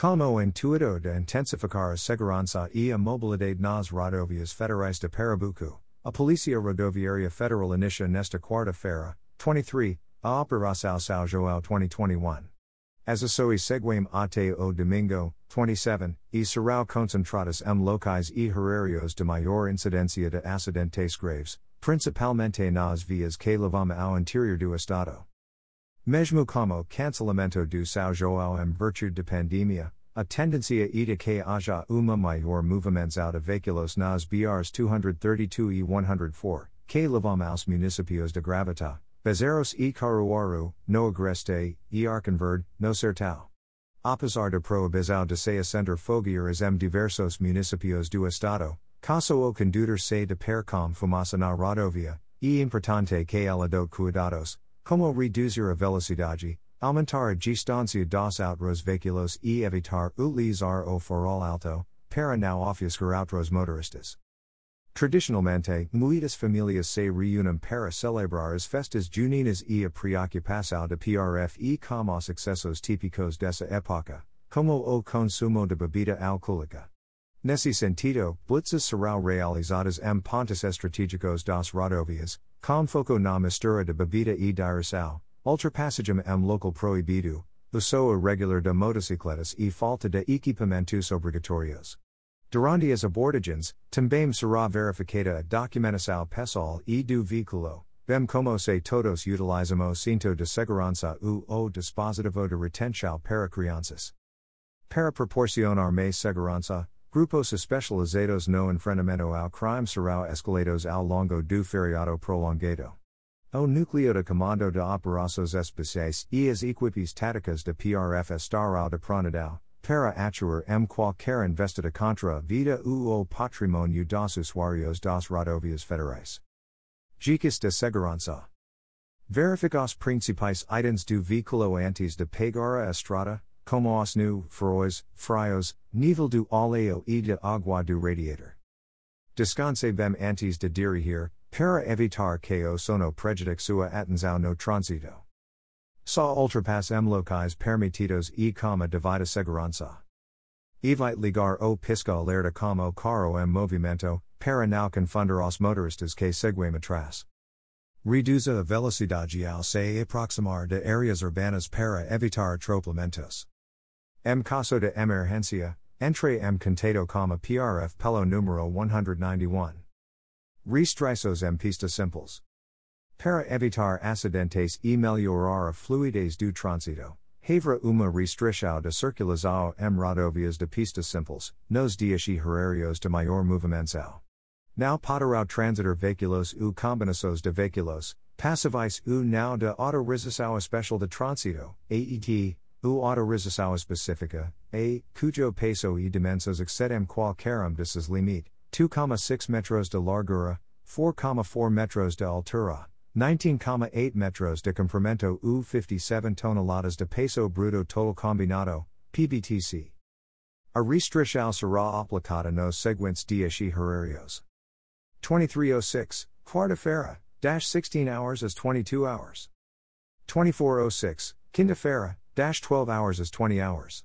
Como intuito de intensificar a segurança e a mobilidade nas rodovias federais de Pernambuco, a Polícia Rodoviária Federal inicia nesta quarta-feira, 23, a Operação São João 2021. As ações seguem até o domingo, 27, e serão concentradas em locais e horários de maior incidência de acidentes graves, principalmente nas vias que levam ao interior do estado. Mesmo como cancelamento do São João em virtude de pandemia, a tendência é de que haja uma maior movimentação de veículos nas BRs 232 e 104, que levam aos municípios de Gravatá, Bezerros e Caruaru, no Agreste, e Arcoverde, no Sertão. Apesar de proibição de se acender fogueiras em diversos municípios do estado, caso o condutor se de per com fumaça na rodovia, e importante que ela adote cuidados, como reduzir a velocidade, aumentar a distância dos outros veículos e evitar utilizar o farol alto, para não ofuscar outros motoristas. Tradicionalmente, muitas famílias se reúnem para celebrar as festas juninas e a preocupação de PRF e com os excessos típicos dessa época, como o consumo de bebida alcoólica. Nesse sentido, blitzes serão realizadas em pontos estratégicos das rodovias, com foco na mistura de bebida e direção, ultrapassagem em local proibido, uso irregular de motocicletas e falta de equipamentos obrigatórios. Durante as abordagens, também será verificada a documentação pessoal e do veículo, bem como se todos utilizamos o cinto de segurança ou o dispositivo de retenção para crianças. Para proporcionar mais segurança, grupos especializados no enfrentamento ao crime serão escalados ao longo do feriado prolongado. O núcleo de comando de operações especiais e as equipes táticas de PRF estarão de pronidão, para atuar em qualquer investida contra vida ou patrimônio dos usuários das rodovias federais. Dicas de segurança. Verifica os principais itens do veículo antes de pegar a estrada, como os nu, faróis, frios, nível do óleo e de água do radiator. Descanse bem antes de dirigir, para evitar que o sono prejudique sua atenção no trânsito. Só ultrapass em locais permitidos e coma devida segurança. Evite ligar o pisca alerta como carro em movimento, para não confundir os motoristas que seguem atrás. Reduza a velocidade ao se aproximar de áreas urbanas para evitar atropelamentos. Em caso de emergência, entre M. Contado com a PRF pelo número 191. Restriços em Pista simples. Para evitar acidentes e melhorar a fluidez do trânsito, haverá uma restrição de circulação em rodovias de pista simples, nos dias e horários de maior movimentação. Now poderão transitar veículos ou combinações de veículos, passíveis ou não de autorização especial de trânsito, AET, ou autorização específica, A, cujo peso e dimensões excedem qualquer um desses limite, 2,6 metros de largura, 4,4 metros de altura. 19,8 metros de comprimento u 57 toneladas de peso bruto total combinado, PBTC. A restrição será aplicada nos seguintes dias e horários. 2306, quarta-feira, dash 16 hours as 22 hours. 2406, quinta-feira, dash 12 hours is 20 hours.